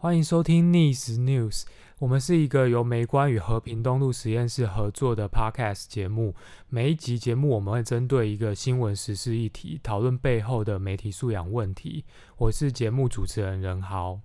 欢迎收听逆时 News，我们是一个由美观与和平东路实验室合作的 Podcast 节目。每一集节目我们会针对一个新闻时事议题，讨论背后的媒体素养问题。我是节目主持人任豪。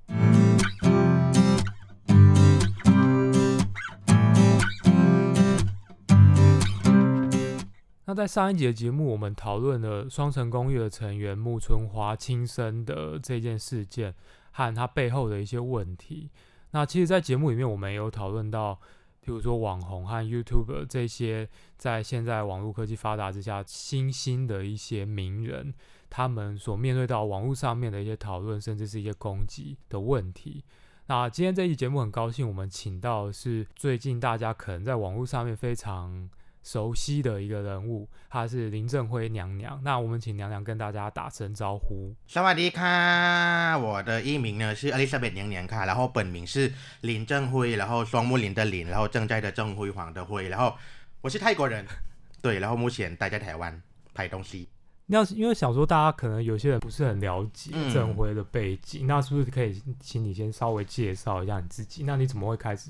那在上一集的节目，我们讨论了双层公寓的成员木村花轻生的这件事件。和它背后的一些问题。那其实，在节目里面，我们也有讨论到，比如说网红和 YouTube 这些在现在网络科技发达之下新兴的一些名人，他们所面对到网络上面的一些讨论，甚至是一些攻击的问题。那今天这一集节目，很高兴我们请到的是最近大家可能在网络上面非常熟悉的一个人物，她是林正辉娘娘。那我们请娘娘跟大家打声招呼。萨瓦迪卡，我的艺名呢是 Elizabeth 娘娘卡，然后本名是林正辉，然后双木林的林，然后正在的正辉煌的辉，然后我是泰国人，对，然后目前待在台湾拍东西。那因为想说大家可能有些人不是很了解正辉的背景，嗯、那是不是可以请你先稍微介绍一下你自己？那你怎么会开始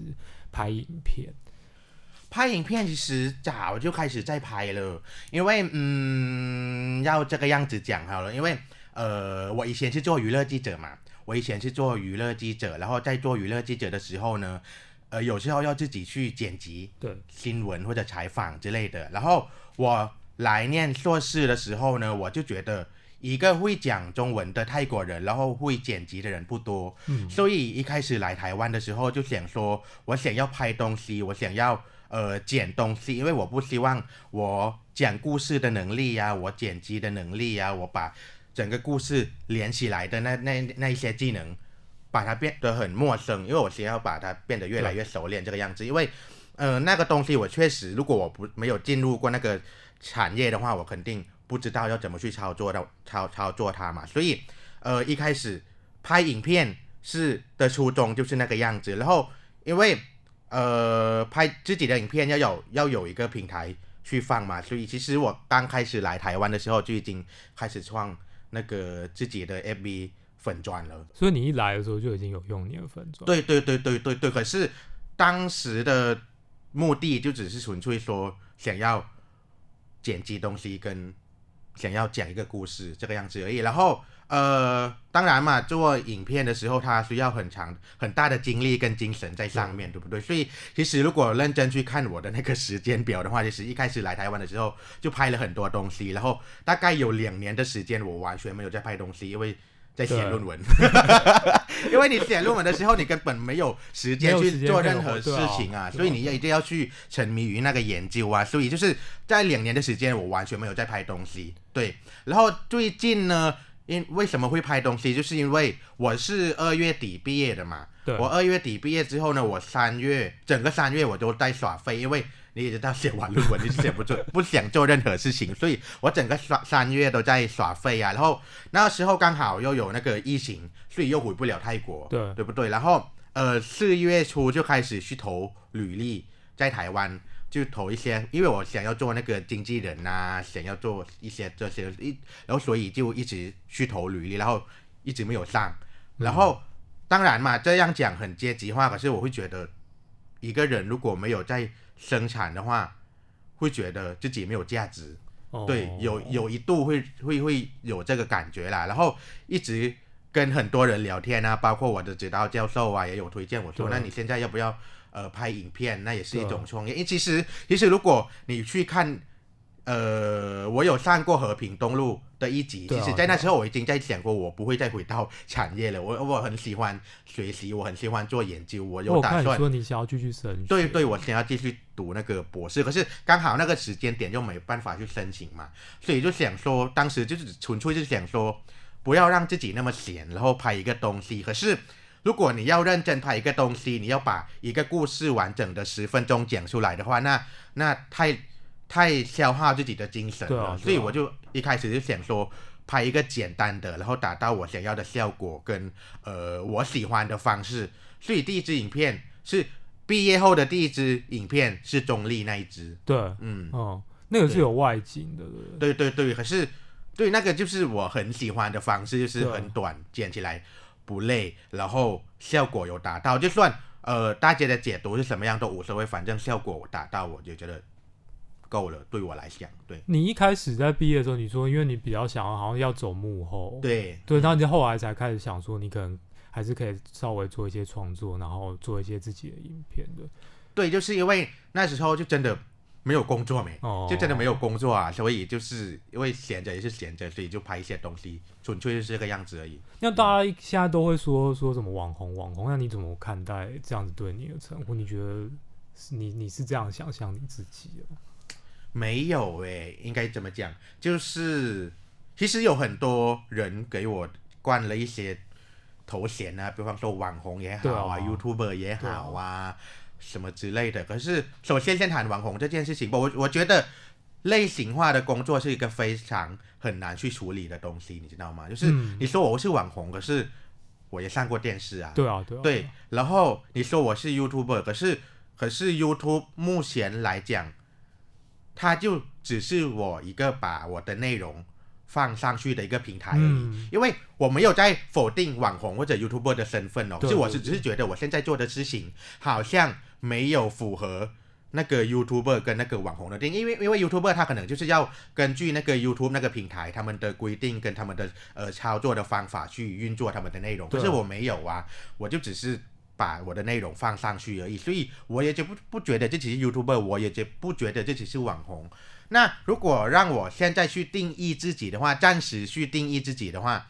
拍影片？拍影片其实早就开始在拍了，因为嗯，要这个样子讲好了，因为呃，我以前是做娱乐记者嘛，我以前是做娱乐记者，然后在做娱乐记者的时候呢，呃，有时候要自己去剪辑对新闻或者采访之类的，然后我来念硕士的时候呢，我就觉得一个会讲中文的泰国人，然后会剪辑的人不多，嗯，所以一开始来台湾的时候就想说，我想要拍东西，我想要。呃，剪东西，因为我不希望我讲故事的能力呀、我剪辑的能力呀、我把整个故事连起来的那那那一些技能，把它变得很陌生，因为我需要把它变得越来越熟练这个样子。因为呃，那个东西我确实，如果我不没有进入过那个产业的话，我肯定不知道要怎么去操作的操操作它嘛。所以呃，一开始拍影片是的初衷就是那个样子，然后因为。呃，拍自己的影片要有要有一个平台去放嘛，所以其实我刚开始来台湾的时候就已经开始创那个自己的 FB 粉钻了。所以你一来的时候就已经有用你的粉钻？对对对对对对。可是当时的目的就只是纯粹说想要剪辑东西跟想要讲一个故事这个样子而已，然后。呃，当然嘛，做影片的时候，它需要很长、很大的精力跟精神在上面，对，不对？所以，其实如果认真去看我的那个时间表的话，其实一开始来台湾的时候就拍了很多东西，然后大概有两年的时间，我完全没有在拍东西，因为在写论文。因为你写论文的时候，你根本没有时间去做任何事情啊，所以你要一定要去沉迷于那个研究啊。所以就是在两年的时间，我完全没有在拍东西。对，然后最近呢？因为什么会拍东西，就是因为我是二月底毕业的嘛。对。我二月底毕业之后呢，我三月整个三月我都在耍废，因为你也知道写完论文你写不做，不想做任何事情，所以我整个耍三月都在耍废啊。然后那时候刚好又有那个疫情，所以又回不了泰国，对，对不对？然后呃四月初就开始去投履历在台湾。就投一些，因为我想要做那个经纪人呐，想要做一些这些一，然后所以就一直去投履历，然后一直没有上。然后当然嘛，这样讲很阶级化，可是我会觉得一个人如果没有在生产的话，会觉得自己没有价值。对，有有一度会会会有这个感觉啦。然后一直跟很多人聊天啊，包括我的指导教授啊，也有推荐我说，那你现在要不要？呃，拍影片那也是一种创业，因为其实其实如果你去看，呃，我有上过和平东路的一集，其实在那时候我已经在想过，我不会再回到产业了。我我很喜欢学习，我很喜欢做研究，我有打算。说你想要继续升。对对，我想要继续读那个博士，可是刚好那个时间点就没办法去申请嘛，所以就想说，当时就是纯粹就是想说，不要让自己那么闲，然后拍一个东西，可是。如果你要认真拍一个东西，你要把一个故事完整的十分钟讲出来的话，那那太太消耗自己的精神了。对啊，啊。所以我就一开始就想说，拍一个简单的，然后达到我想要的效果跟呃我喜欢的方式。所以第一支影片是毕业后的第一支影片，是中立那一支。对，嗯，哦，那个是有外景的。对对对，可是对那个就是我很喜欢的方式，就是很短，剪起来。不累，然后效果有达到，就算呃大家的解读是什么样都无所谓，反正效果达到，我就觉得够了。对我来讲，对。你一开始在毕业的时候，你说因为你比较想要好像要走幕后，对对，然后你后来才开始想说，你可能还是可以稍微做一些创作，然后做一些自己的影片的。对，就是因为那时候就真的。没有工作没，就真的没有工作啊，所以就是因为闲着也是闲着，所以就拍一些东西，纯粹就是这个样子而已。那大家现在都会说说什么网红网红，那你怎么看待这样子对你的称呼？你觉得你你是这样想象你自己的？没有诶，应该怎么讲？就是其实有很多人给我冠了一些头衔啊，比方说网红也好啊，啊，YouTuber 也好啊。什么之类的，可是首先先谈网红这件事情吧。我我觉得类型化的工作是一个非常很难去处理的东西，你知道吗？就是你说我是网红，可是我也上过电视啊。对啊，对啊。对，然后你说我是 YouTuber，可是可是 YouTube 目前来讲，它就只是我一个把我的内容。放上去的一个平台而已，嗯，因为我没有在否定网红或者 YouTuber 的身份哦，就我是只是觉得我现在做的事情好像没有符合那个 YouTuber 跟那个网红的定义，因为因为 YouTuber 他可能就是要根据那个 YouTube 那个平台他们的规定跟他们的呃操作的方法去运作他们的内容，可是我没有啊，我就只是把我的内容放上去而已，所以我也就不不觉得这只是 YouTuber，我也就不觉得这只是网红。那如果让我现在去定义自己的话，暂时去定义自己的话，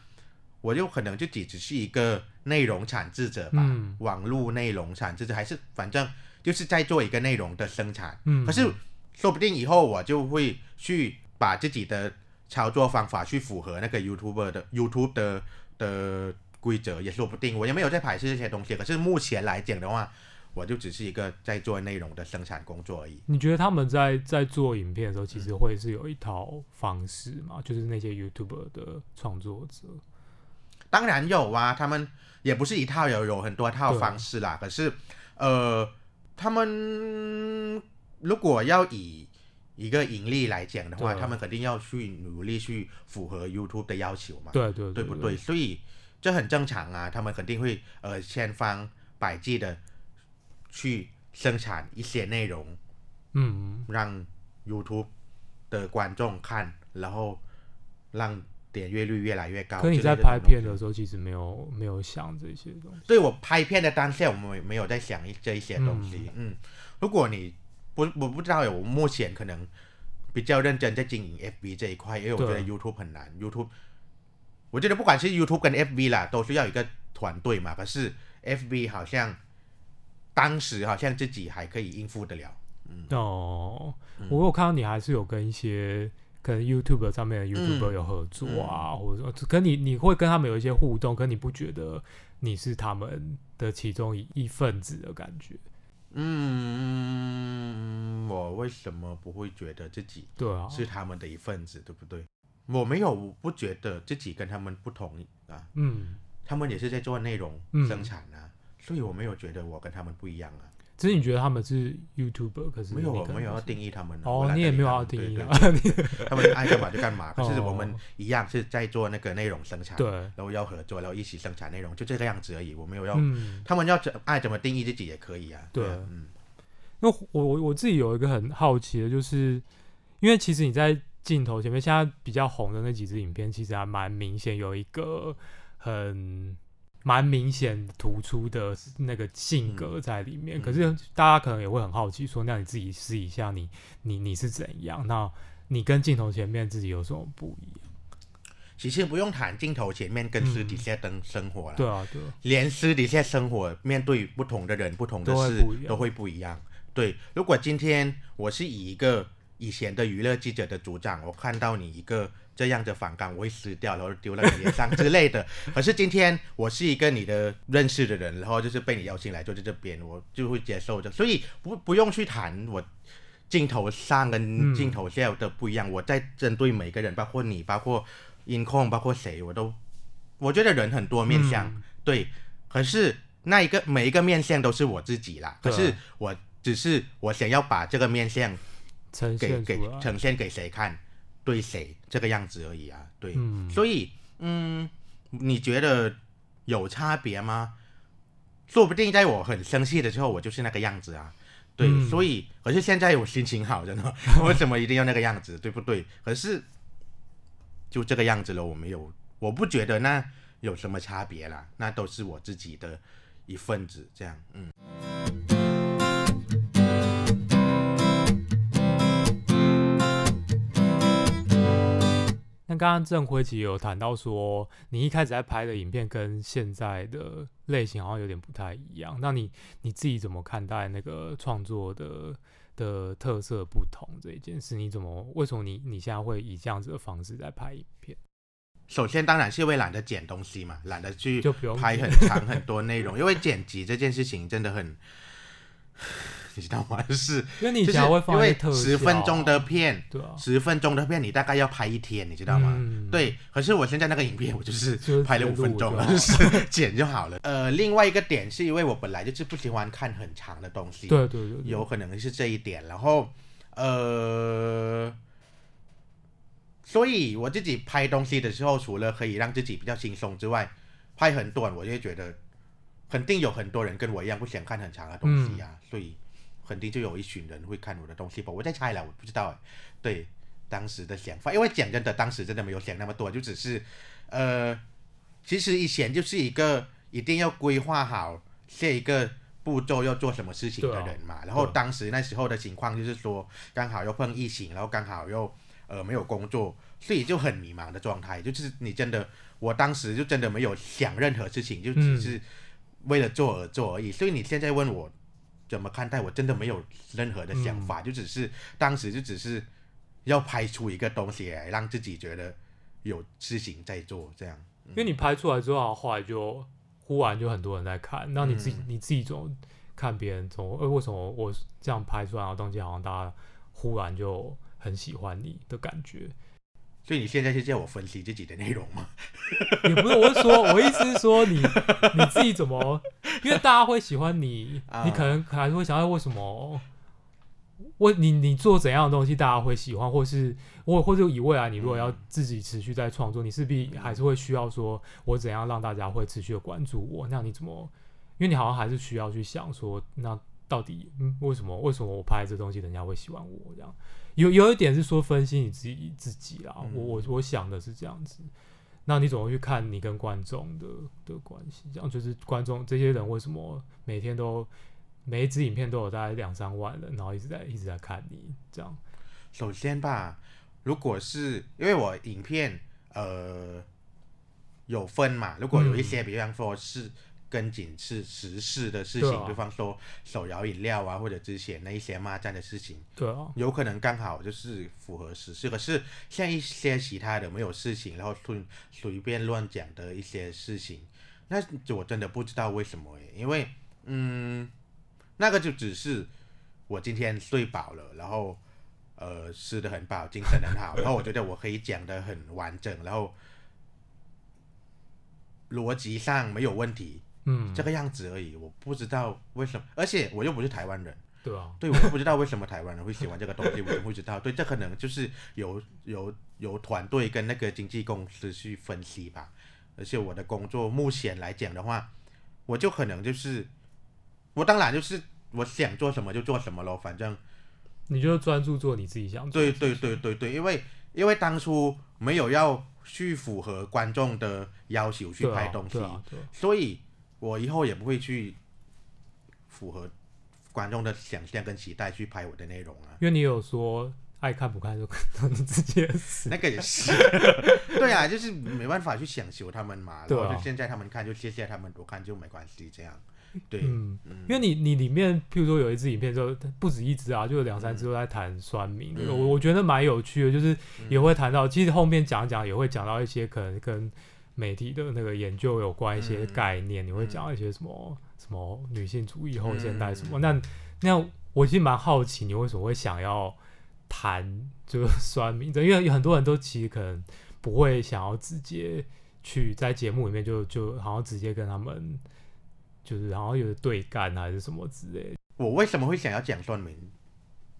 我就可能就只只是一个内容产制者吧，嗯、网络内容产制者，还是反正就是在做一个内容的生产。嗯，可是说不定以后我就会去把自己的操作方法去符合那个 YouTuber 的 YouTube 的的规则，也说不定。我也没有在排斥这些东西，可是目前来讲的话。我就只是一个在做内容的生产工作而已。你觉得他们在在做影片的时候，其实会是有一套方式吗？嗯、就是那些 YouTuber 的创作者，当然有啊，他们也不是一套，有有很多套方式啦。可是，呃，他们如果要以一个盈利来讲的话，他们肯定要去努力去符合 YouTube 的要求嘛。对对对，对不对？所以这很正常啊，他们肯定会呃千方百计的。去生产一些内容，嗯，让 YouTube 的观众看，然后让点阅率越来越高。可你在拍片的时候，其实没有没有想这些东西。对，我拍片的当下，我们没有在想这一些东西。嗯，嗯，如果你不，我不知道，我目前可能比较认真在经营 FB 这一块，因为我觉得 YouTube 很难。YouTube，我觉得不管是 YouTube 跟 FB 啦，都需要一个团队嘛。可是 FB 好像。当时好像自己还可以应付得了。嗯、哦，我有看到你还是有跟一些可能 YouTube 上面的 YouTuber 有合作啊，或者说，跟你你会跟他们有一些互动，可你不觉得你是他们的其中一一份子的感觉？嗯，我为什么不会觉得自己对啊是他们的一份子，对不对？我没有，我不觉得自己跟他们不同啊。嗯，他们也是在做内容生产啊。嗯所以我没有觉得我跟他们不一样啊。只是你觉得他们是 YouTuber，可是没有，我没有要定义他们。哦，你也没有要定义啊。他们爱干嘛就干嘛。可是我们一样是在做那个内容生产，对，然后要合作，然后一起生产内容，就这个样子而已。我没有要，他们要怎爱怎么定义自己也可以啊。对，嗯。那我我我自己有一个很好奇的，就是因为其实你在镜头前面现在比较红的那几支影片，其实还蛮明显有一个很。蛮明显突出的那个性格在里面，嗯、可是大家可能也会很好奇，说那你自己试一下你，你你你是怎样？那你跟镜头前面自己有什么不一样？其实不用谈镜头前面跟私底下的生活了、嗯，对啊，对，连私底下生活面对不同的人、不同的事都会不一样。对，如果今天我是以一个以前的娱乐记者的组长，我看到你一个。这样的反感我会死掉，然后丢到你脸上之类的。可是今天我是一个你的认识的人，然后就是被你邀请来坐在这边，我就会接受的。所以不不用去谈我镜头上跟镜头下的不一样。嗯、我在针对每个人，包括你，包括音控，包括谁，我都我觉得人很多面相，嗯、对。可是那一个每一个面相都是我自己啦。可是我只是我想要把这个面相呈给给呈现给谁看。对谁这个样子而已啊？对，嗯、所以嗯，你觉得有差别吗？说不定在我很生气的时候，我就是那个样子啊。对，嗯、所以可是现在我心情好着呢，为什么一定要那个样子？对不对？可是就这个样子了，我没有，我不觉得那有什么差别啦，那都是我自己的一份子，这样，嗯。那刚刚郑辉其实有谈到说，你一开始在拍的影片跟现在的类型好像有点不太一样。那你你自己怎么看待那个创作的的特色不同这一件事？你怎么为什么你你现在会以这样子的方式在拍影片？首先当然是因为懒得剪东西嘛，懒得去拍很长很多内容，因为剪辑这件事情真的很。你知道吗？就是因为你只会放因为十分钟的片，对啊，十分钟的片你大概要拍一天，你知道吗？嗯、对。可是我现在那个影片，我就是拍了五分钟了，就 是剪就好了。呃，另外一个点是因为我本来就是不喜欢看很长的东西，对对对，对，有可能是这一点。然后呃，所以我自己拍东西的时候，除了可以让自己比较轻松之外，拍很短，我就觉得肯定有很多人跟我一样不想看很长的东西啊，嗯、所以。肯定就有一群人会看我的东西吧，我在猜了，我不知道哎。对，当时的想法，因为讲真的，当时真的没有想那么多，就只是，呃，其实以前就是一个一定要规划好下一个步骤要做什么事情的人嘛。然后当时那时候的情况就是说，刚好又碰疫情，然后刚好又呃没有工作，所以就很迷茫的状态。就是你真的，我当时就真的没有想任何事情，就只是为了做而做而已。所以你现在问我。怎么看待？我真的没有任何的想法，嗯、就只是当时就只是要拍出一个东西来，让自己觉得有事情在做，这样。嗯、因为你拍出来之后，后来就忽然就很多人在看，那你自己、嗯、你自己总看别人从，呃，为什么我这样拍出来的东西，好像大家忽然就很喜欢你的感觉？所以你现在是叫我分析自己的内容吗？也不是，我是说，我意思是说你，你你自己怎么？因为大家会喜欢你，你可能还是会想要为什么？我你你做怎样的东西，大家会喜欢，或是或或者以未来你如果要自己持续在创作，你势必还是会需要说，我怎样让大家会持续的关注我？那你怎么？因为你好像还是需要去想说，那到底嗯，为什么为什么我拍这东西，人家会喜欢我这样？有有一点是说分析你自己自己啦，嗯、我我我想的是这样子，那你怎么去看你跟观众的的关系？这样就是观众这些人为什么每天都每一支影片都有大概两三万人，然后一直在一直在看你这样？首先吧，如果是因为我影片呃有分嘛，如果有一些比方说是。跟紧是时事的事情，啊、比方说手摇饮料啊，或者之前那一些骂战的事情，对啊，有可能刚好就是符合时事。可是像一些其他的没有事情，然后随随便乱讲的一些事情，那我真的不知道为什么诶，因为嗯，那个就只是我今天睡饱了，然后呃吃的很饱，精神很好，然后我觉得我可以讲的很完整，然后逻辑上没有问题。嗯，这个样子而已，我不知道为什么，而且我又不是台湾人，对啊，对，我不知道为什么台湾人会喜欢这个东西，我也不知道，对，这可能就是由由由团队跟那个经纪公司去分析吧，而且我的工作目前来讲的话，我就可能就是，我当然就是我想做什么就做什么咯，反正。你就专注做你自己想做。对对对对对，因为因为当初没有要去符合观众的要求去拍东西，啊啊、所以。我以后也不会去符合观众的想象跟期待去拍我的内容啊，因为你有说爱看不看就看你自己的事，那个也是，对啊，就是没办法去想求他们嘛，然后就现在他们看就谢谢他们，多看就没关系这样，对，嗯，嗯。因为你你里面譬如说有一支影片就不止一支啊，就有两三支都在谈酸民，我、嗯、我觉得蛮有趣的，就是也会谈到，其实后面讲讲也会讲到一些可能跟。媒体的那个研究有关一些概念，嗯、你会讲一些什么、嗯、什么女性主义后现代什么？嗯、那那我其实蛮好奇，你为什么会想要谈就是酸民？因为有很多人都其实可能不会想要直接去在节目里面就就好像直接跟他们就是好像有对干还是什么之类。我为什么会想要讲酸民？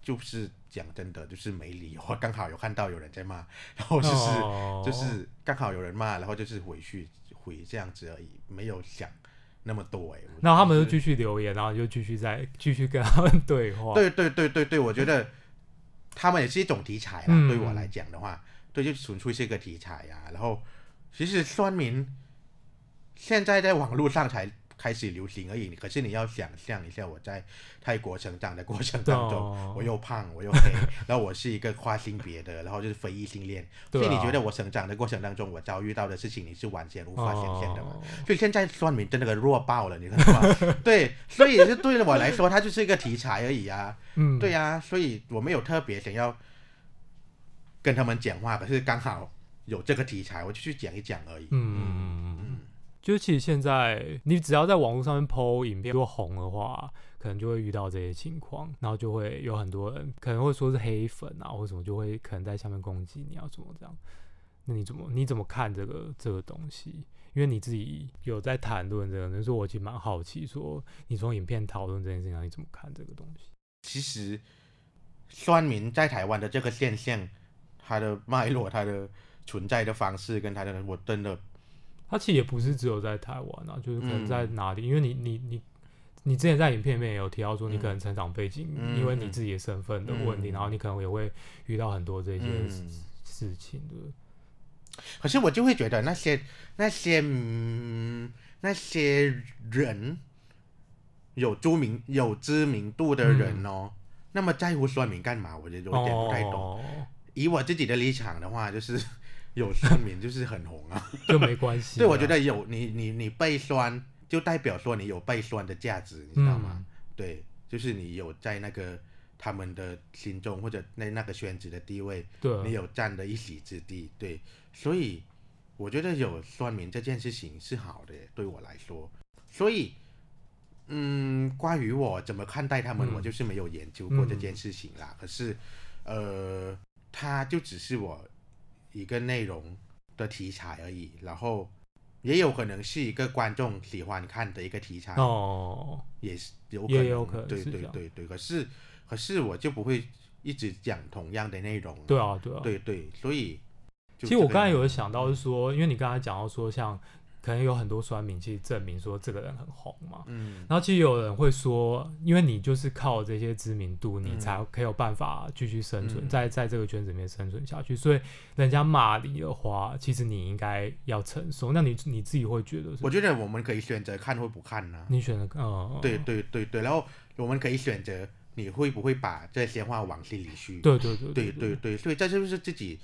就是讲真的，就是没理由。刚好有看到有人在骂，然后就是、哦、就是刚好有人骂，然后就是回去回这样子而已，没有想那么多哎、欸。然后他们就继续留言，然后就继续在继续跟他们对话。对对对对对，我觉得他们也是一种题材啦。嗯、对我来讲的话，对，就纯粹是一个题材呀、啊。然后其实酸民现在在网络上才。开始流行而已，可是你要想象一下，我在泰国成长的过程当中，哦、我又胖，我又黑，然后我是一个跨性别的，然后就是非异性恋，啊、所以你觉得我成长的过程当中，我遭遇到的事情，你是完全无法想象的吗？哦、所以现在算命真的个弱爆了，你知道吗？对，所以是对我来说，它就是一个题材而已啊。嗯，对呀、啊，所以我没有特别想要跟他们讲话，可是刚好有这个题材，我就去讲一讲而已。嗯嗯嗯。就是其实现在，你只要在网络上面 po 影片，如果红的话，可能就会遇到这些情况，然后就会有很多人可能会说是黑粉啊，或什么，就会可能在下面攻击你啊，怎么这样？那你怎么你怎么看这个这个东西？因为你自己有在谈论这个，就是我其实蛮好奇，说你从影片讨论这件事情，你怎么看这个东西？其实，酸民在台湾的这个现象，它的脉络、它的存在的方式，跟它的我真的。他其实也不是只有在台湾啊，就是可能在哪里，嗯、因为你你你你之前在影片里面也有提到说，你可能成长背景，嗯、因为你自己的身份的问题，嗯、然后你可能也会遇到很多这些事、情的。可是我就会觉得那些那些、嗯、那些人有知名有知名度的人哦，嗯、那么在乎说明干嘛？我觉得有点不太懂。哦、以我自己的立场的话，就是。有酸民就是很红啊，就没关系。对，我觉得有你你你被酸，就代表说你有被酸的价值，你知道吗？嗯、对，就是你有在那个他们的心中或者那那个圈子的地位，对，你有占的一席之地。对，所以我觉得有酸民这件事情是好的，对我来说。所以，嗯，关于我怎么看待他们，嗯、我就是没有研究过这件事情啦。嗯、可是，呃，他就只是我。一个内容的题材而已，然后也有可能是一个观众喜欢看的一个题材哦，也是有可能，有可能对对对对。可是可是我就不会一直讲同样的内容，对啊对啊，对对，所以其实我刚才有想到是说，因为你刚才讲到说像。可能有很多酸民去证明说这个人很红嘛，嗯，然后其实有人会说，因为你就是靠这些知名度，你才可以有办法继续生存，嗯、在在这个圈子里面生存下去，所以人家骂你的话，其实你应该要承受。那你你自己会觉得？我觉得我们可以选择看或不看呢、啊？你选择看？嗯，对对对对，然后我们可以选择你会不会把这些话往心里去？对对对对对对，所以这就是自己。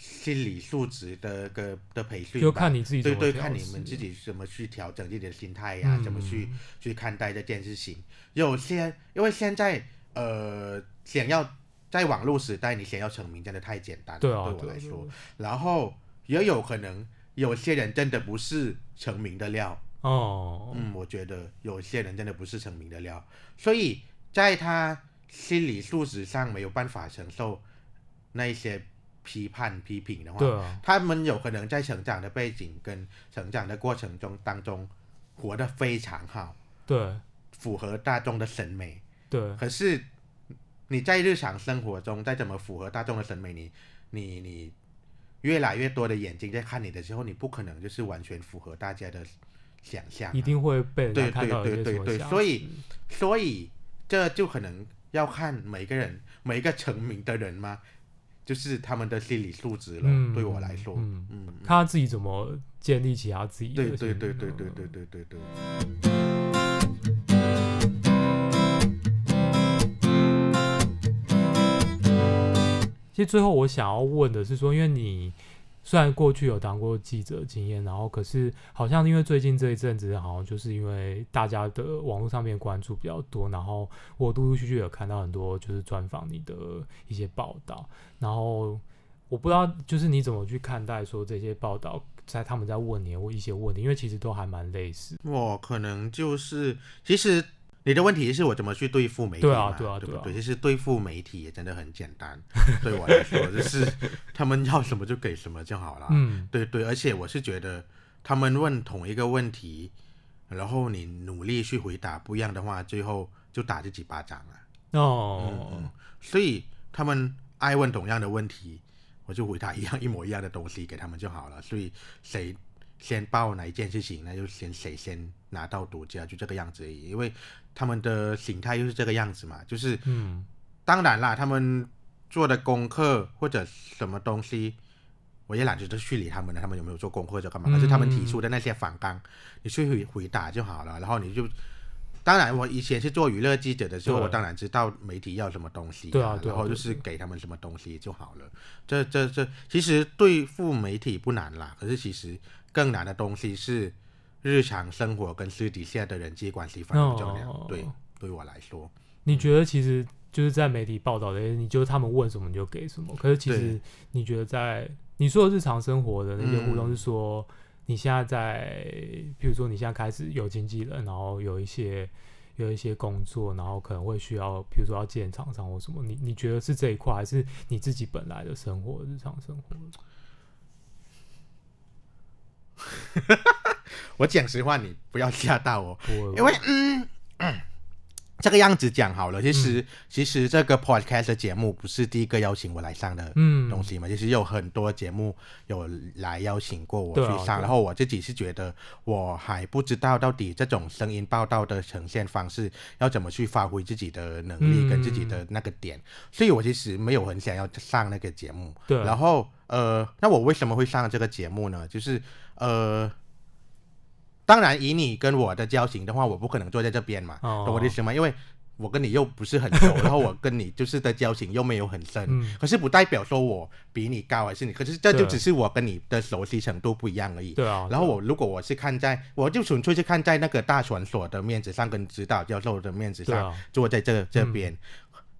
心理素质的个的培训，就看你自己对对，看你们自己怎么去调整自己的心态呀、啊，嗯、怎么去去看待这件事情。有些因为现在呃，想要在网络时代，你想要成名真的太简单了，对，啊、对我来说。对对对，然后也有可能有些人真的不是成名的料哦。嗯，我觉得有些人真的不是成名的料，所以在他心理素质上没有办法承受那一些。批判批评的话，对啊、他们有可能在成长的背景跟成长的过程中当中活得非常好，对，符合大众的审美，对。可是你在日常生活中再怎么符合大众的审美，你你你越来越多的眼睛在看你的时候，你不可能就是完全符合大家的想象，一定会被对对对对对，所以所以这就可能要看每个人每一个成名的人嘛。就是他们的心理素质了，嗯、对我来说，嗯嗯，嗯看他自己怎么建立起他自己的。对对对对对对对对对。其实最后我想要问的是说，因为你。虽然过去有当过记者经验，然后可是好像因为最近这一阵子，好像就是因为大家的网络上面关注比较多，然后我陆陆续续有看到很多就是专访你的一些报道，然后我不知道就是你怎么去看待说这些报道，在他们在问你或一些问题，因为其实都还蛮类似。我可能就是其实。你的问题是我怎么去对付媒体嘛？对啊，对啊，对不对？其实对付媒体也真的很简单，对我来说，就是他们要什么就给什么就好了。嗯，对对，而且我是觉得他们问同一个问题，然后你努力去回答不一样的话，最后就打这几巴掌了。哦，嗯嗯，所以他们爱问同样的问题，我就回答一样一模一样的东西给他们就好了。所以谁先报哪一件事情，那就先谁先拿到独家，就这个样子而已。因为他们的形态就是这个样子嘛，就是，嗯，当然啦，他们做的功课或者什么东西，我也懒得去理他们了，他们有没有做功课或者干嘛？可是他们提出的那些反纲，你去回回答就好了，然后你就。当然，我以前是做娱乐记者的时候，我当然知道媒体要什么东西，对啊，然后就是给他们什么东西就好了。这、这、这，其实对付媒体不难啦，可是其实更难的东西是日常生活跟私底下的人际关系反而比较难。哦、对，对我来说，你觉得其实就是在媒体报道的，你就他们问什么你就给什么。可是其实你觉得在你说的日常生活的那些互动是说。嗯你现在在，比如说你现在开始有经纪人，然后有一些有一些工作，然后可能会需要，比如说要见厂商或什么，你你觉得是这一块，还是你自己本来的生活，日常生活？我讲实话，你不要吓到我，因为嗯。嗯这个样子讲好了，其实、嗯、其实这个 podcast 的节目不是第一个邀请我来上的东西嘛，嗯、其实有很多节目有来邀请过我去上，啊、然后我自己是觉得我还不知道到底这种声音报道的呈现方式要怎么去发挥自己的能力跟自己的那个点，嗯、所以我其实没有很想要上那个节目。对，然后呃，那我为什么会上这个节目呢？就是呃。当然，以你跟我的交情的话，我不可能坐在这边嘛，懂我的意思吗？因为我跟你又不是很熟，然后我跟你就是的交情又没有很深，嗯、可是不代表说我比你高还是你，可是这就只是我跟你的熟悉程度不一样而已。对啊。然后我如果我是看在，我就纯粹是看在那个大传所的面子上，跟指导教授的面子上，坐在这这边。嗯、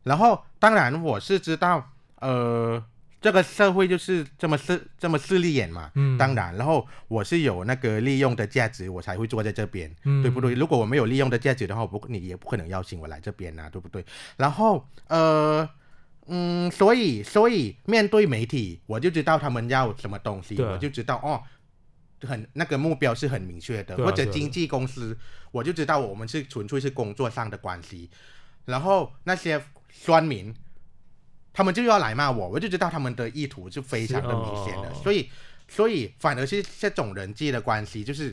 然后，当然我是知道，呃。这个社会就是这么势这么势利眼嘛，嗯，当然，然后我是有那个利用的价值，我才会坐在这边，嗯，对不对？如果我没有利用的价值的话，我不，你也不可能邀请我来这边啊，对不对？然后，呃，嗯，所以，所以面对媒体，我就知道他们要什么东西，我就知道哦，很那个目标是很明确的，啊、或者经纪公司，啊、我就知道我们是纯粹是工作上的关系，然后那些酸民。他们就要来骂我，我就知道他们的意图是非常的明显的，哦、所以，所以反而是这种人际的关系，就是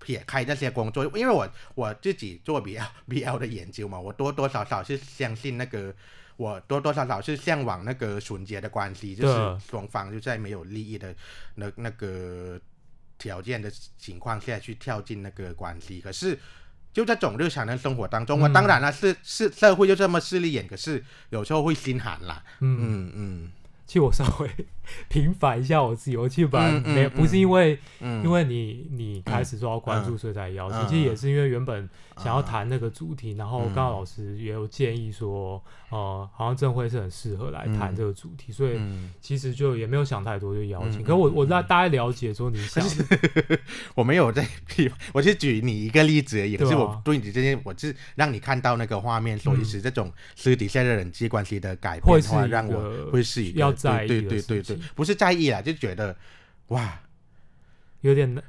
撇开那些工作，因为我我自己做 BL BL 的研究嘛，我多多少少是相信那个，我多多少少是向往那个纯洁的关系，就是双方就在没有利益的那那个条件的情况下去跳进那个关系，可是。就这种日常的生活当中，我、嗯、当然了，是是社会就这么势利眼，可是有时候会心寒啦。嗯。嗯嗯，其实我稍微平反一下我自己，我其实本来没有，不是因为，因为你你开始说要关注，所以才邀请，其实也是因为原本。想要谈那个主题，然后刚刚老师也有建议说，嗯、呃，好像郑辉是很适合来谈这个主题，嗯、所以其实就也没有想太多就邀请。嗯、可是我我大大概了解说你想，我没有在，我是举你一个例子而已。可是我对你这些，我是让你看到那个画面，所以是这种私底下的人际关系的改变的话，让我会是一个要在意对对对对，不是在意啦，就觉得哇，有点。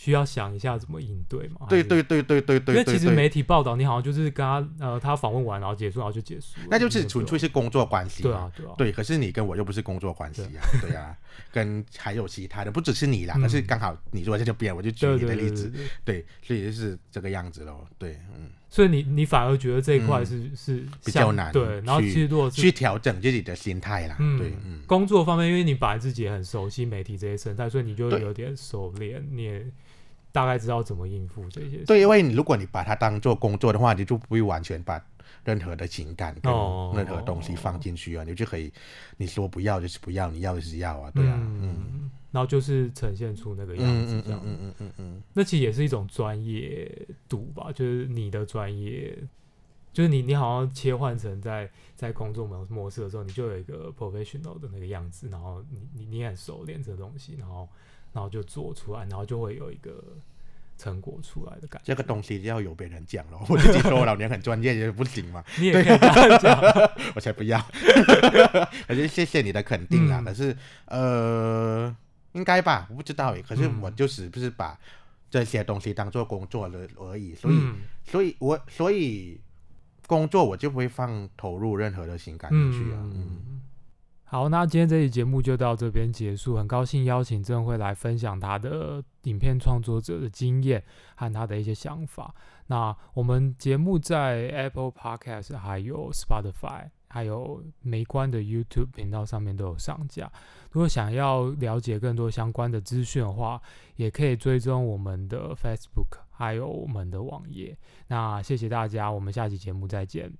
需要想一下怎么应对嘛？对对对对对对。因为其实媒体报道，你好像就是跟他呃，他访问完然后结束，然后就结束。那就是纯粹是工作关系。对啊，对啊。对，可是你跟我又不是工作关系啊，对啊，跟还有其他的，不只是你啦，可是刚好你说这就变，我就举你的例子，对，所以就是这个样子喽。对，嗯。所以你你反而觉得这一块是是比较难，对。然后其实如果去调整自己的心态啦，对，嗯。工作方面，因为你本来自己也很熟悉媒体这些生态，所以你就有点熟练，你也。大概知道怎么应付这些。对，因为你如果你把它当做工作的话，你就不会完全把任何的情感跟任何东西放进去啊，你就可以你说不要就是不要，你要就是要啊，对啊，嗯，然后就是呈现出那个样子，这样，嗯嗯嗯嗯，那其实也是一种专业度吧，就是你的专业，就是你你好像切换成在在工作模模式的时候，你就有一个 professional 的那个样子，然后你你你很熟练这东西，然后。然后就做出来，然后就会有一个成果出来的感觉。这个东西要有别人讲了，我自己说我老娘很专业也不行嘛。你也 可以讲，我才不要。可是谢谢你的肯定啦。嗯、可是呃，应该吧，我不知道。可是我就是不是把这些东西当做工作了而已，所以，嗯、所以我所以工作我就不会放投入任何的情感进去啊。嗯。嗯好，那今天这期节目就到这边结束。很高兴邀请郑慧来分享他的影片创作者的经验和他的一些想法。那我们节目在 Apple Podcast、还有 Spotify、还有没关的 YouTube 频道上面都有上架。如果想要了解更多相关的资讯的话，也可以追踪我们的 Facebook，还有我们的网页。那谢谢大家，我们下期节目再见。